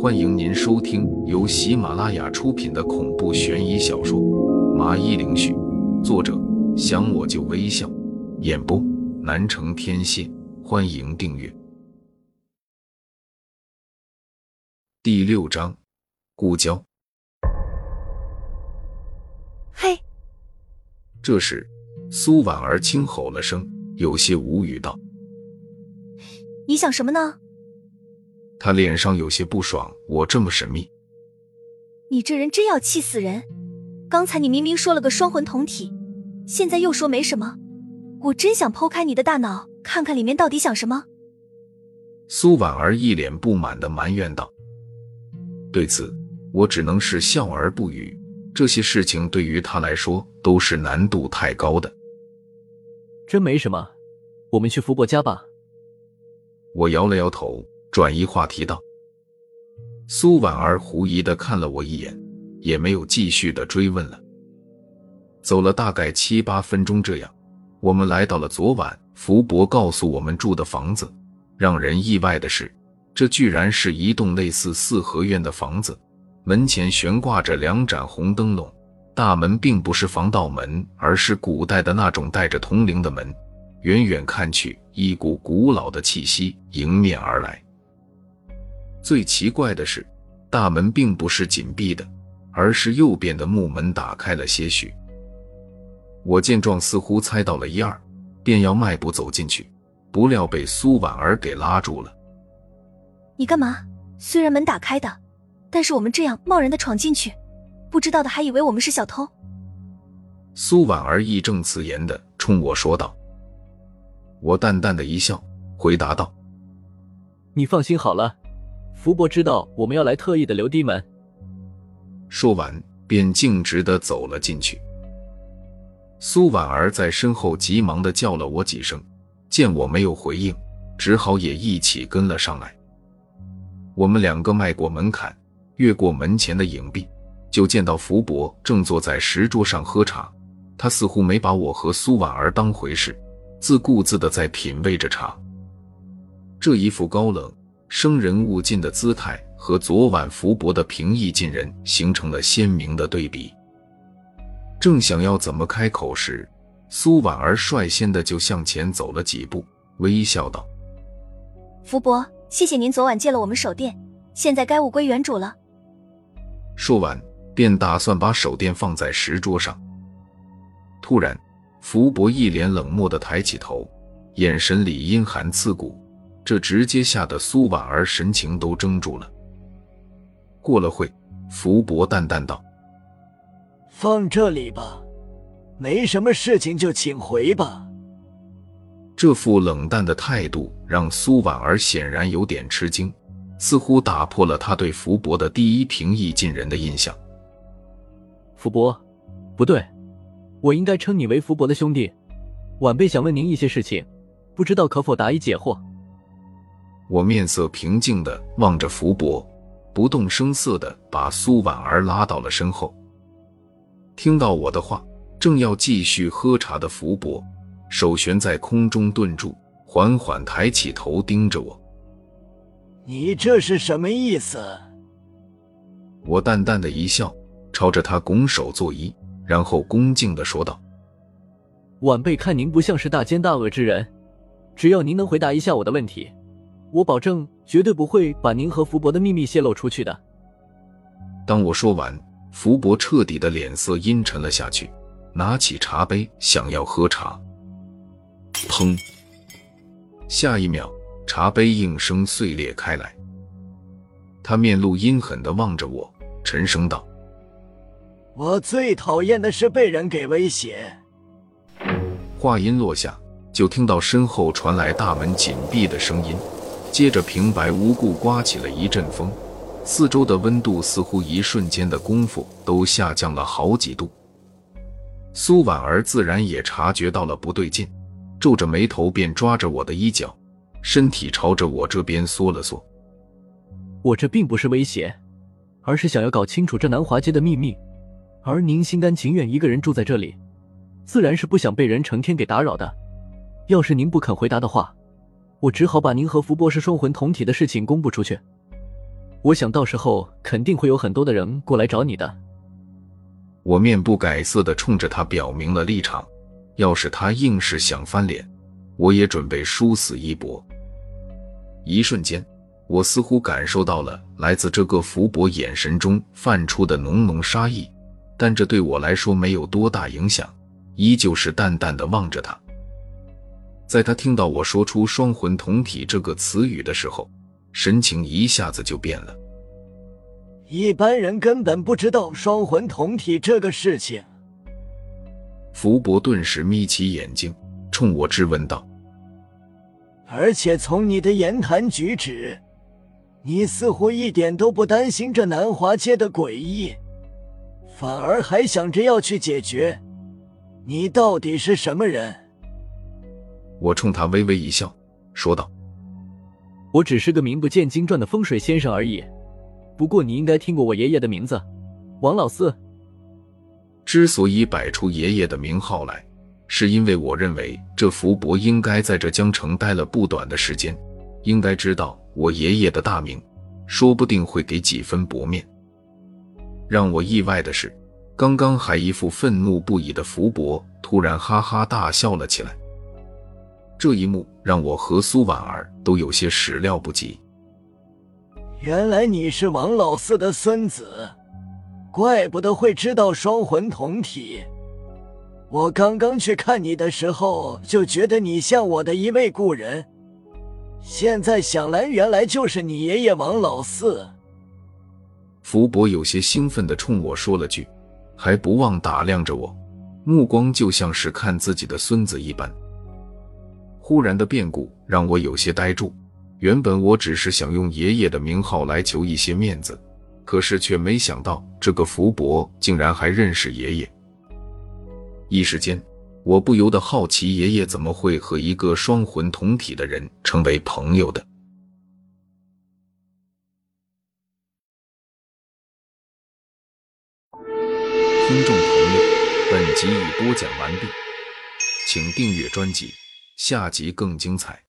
欢迎您收听由喜马拉雅出品的恐怖悬疑小说《麻衣灵絮》，作者想我就微笑，演播南城天蝎。欢迎订阅。第六章，故交。嘿，这时苏婉儿轻吼了声，有些无语道。你想什么呢？他脸上有些不爽，我这么神秘。你这人真要气死人！刚才你明明说了个双魂同体，现在又说没什么，我真想剖开你的大脑，看看里面到底想什么。苏婉儿一脸不满的埋怨道。对此，我只能是笑而不语。这些事情对于他来说都是难度太高的。真没什么，我们去福伯家吧。我摇了摇头，转移话题道：“苏婉儿狐疑的看了我一眼，也没有继续的追问了。走了大概七八分钟，这样，我们来到了昨晚福伯告诉我们住的房子。让人意外的是，这居然是一栋类似四合院的房子，门前悬挂着两盏红灯笼，大门并不是防盗门，而是古代的那种带着铜铃的门。”远远看去，一股古老的气息迎面而来。最奇怪的是，大门并不是紧闭的，而是右边的木门打开了些许。我见状，似乎猜到了一二，便要迈步走进去，不料被苏婉儿给拉住了。你干嘛？虽然门打开的，但是我们这样贸然的闯进去，不知道的还以为我们是小偷。苏婉儿义正辞严的冲我说道。我淡淡的一笑，回答道：“你放心好了，福伯知道我们要来，特意的留低门。”说完，便径直的走了进去。苏婉儿在身后急忙的叫了我几声，见我没有回应，只好也一起跟了上来。我们两个迈过门槛，越过门前的影壁，就见到福伯正坐在石桌上喝茶，他似乎没把我和苏婉儿当回事。自顾自的在品味着茶，这一副高冷、生人勿近的姿态，和昨晚福伯的平易近人形成了鲜明的对比。正想要怎么开口时，苏婉儿率先的就向前走了几步，微笑道：“福伯，谢谢您昨晚借了我们手电，现在该物归原主了。”说完，便打算把手电放在石桌上，突然。福伯一脸冷漠的抬起头，眼神里阴寒刺骨，这直接吓得苏婉儿神情都怔住了。过了会，福伯淡淡道：“放这里吧，没什么事情就请回吧。”这副冷淡的态度让苏婉儿显然有点吃惊，似乎打破了他对福伯的第一平易近人的印象。福伯，不对。我应该称你为福伯的兄弟，晚辈想问您一些事情，不知道可否答疑解惑。我面色平静的望着福伯，不动声色的把苏婉儿拉到了身后。听到我的话，正要继续喝茶的福伯，手悬在空中顿住，缓缓抬起头盯着我。你这是什么意思？我淡淡的一笑，朝着他拱手作揖。然后恭敬的说道：“晚辈看您不像是大奸大恶之人，只要您能回答一下我的问题，我保证绝对不会把您和福伯的秘密泄露出去的。”当我说完，福伯彻底的脸色阴沉了下去，拿起茶杯想要喝茶。砰！下一秒，茶杯应声碎裂开来。他面露阴狠的望着我，沉声道。我最讨厌的是被人给威胁。话音落下，就听到身后传来大门紧闭的声音，接着平白无故刮起了一阵风，四周的温度似乎一瞬间的功夫都下降了好几度。苏婉儿自然也察觉到了不对劲，皱着眉头便抓着我的衣角，身体朝着我这边缩了缩。我这并不是威胁，而是想要搞清楚这南华街的秘密。而您心甘情愿一个人住在这里，自然是不想被人成天给打扰的。要是您不肯回答的话，我只好把您和福伯是双魂同体的事情公布出去。我想到时候肯定会有很多的人过来找你的。我面不改色的冲着他表明了立场。要是他硬是想翻脸，我也准备殊死一搏。一瞬间，我似乎感受到了来自这个福伯眼神中泛出的浓浓杀意，但这对我来说没有多大影响，依旧是淡淡的望着他。在他听到我说出“双魂同体”这个词语的时候，神情一下子就变了。一般人根本不知道双魂同体这个事情。福伯顿时眯起眼睛，冲我质问道：“而且从你的言谈举止，你似乎一点都不担心这南华街的诡异，反而还想着要去解决。你到底是什么人？”我冲他微微一笑，说道：“我只是个名不见经传的风水先生而已。不过你应该听过我爷爷的名字，王老四。”之所以摆出爷爷的名号来，是因为我认为这福伯应该在这江城待了不短的时间，应该知道我爷爷的大名，说不定会给几分薄面。让我意外的是，刚刚还一副愤怒不已的福伯，突然哈哈大笑了起来。这一幕让我和苏婉儿都有些始料不及。原来你是王老四的孙子。怪不得会知道双魂同体。我刚刚去看你的时候，就觉得你像我的一位故人。现在想来，原来就是你爷爷王老四。福伯有些兴奋的冲我说了句，还不忘打量着我，目光就像是看自己的孙子一般。忽然的变故让我有些呆住。原本我只是想用爷爷的名号来求一些面子。可是却没想到，这个福伯竟然还认识爷爷。一时间，我不由得好奇，爷爷怎么会和一个双魂同体的人成为朋友的？听众朋友，本集已播讲完毕，请订阅专辑，下集更精彩。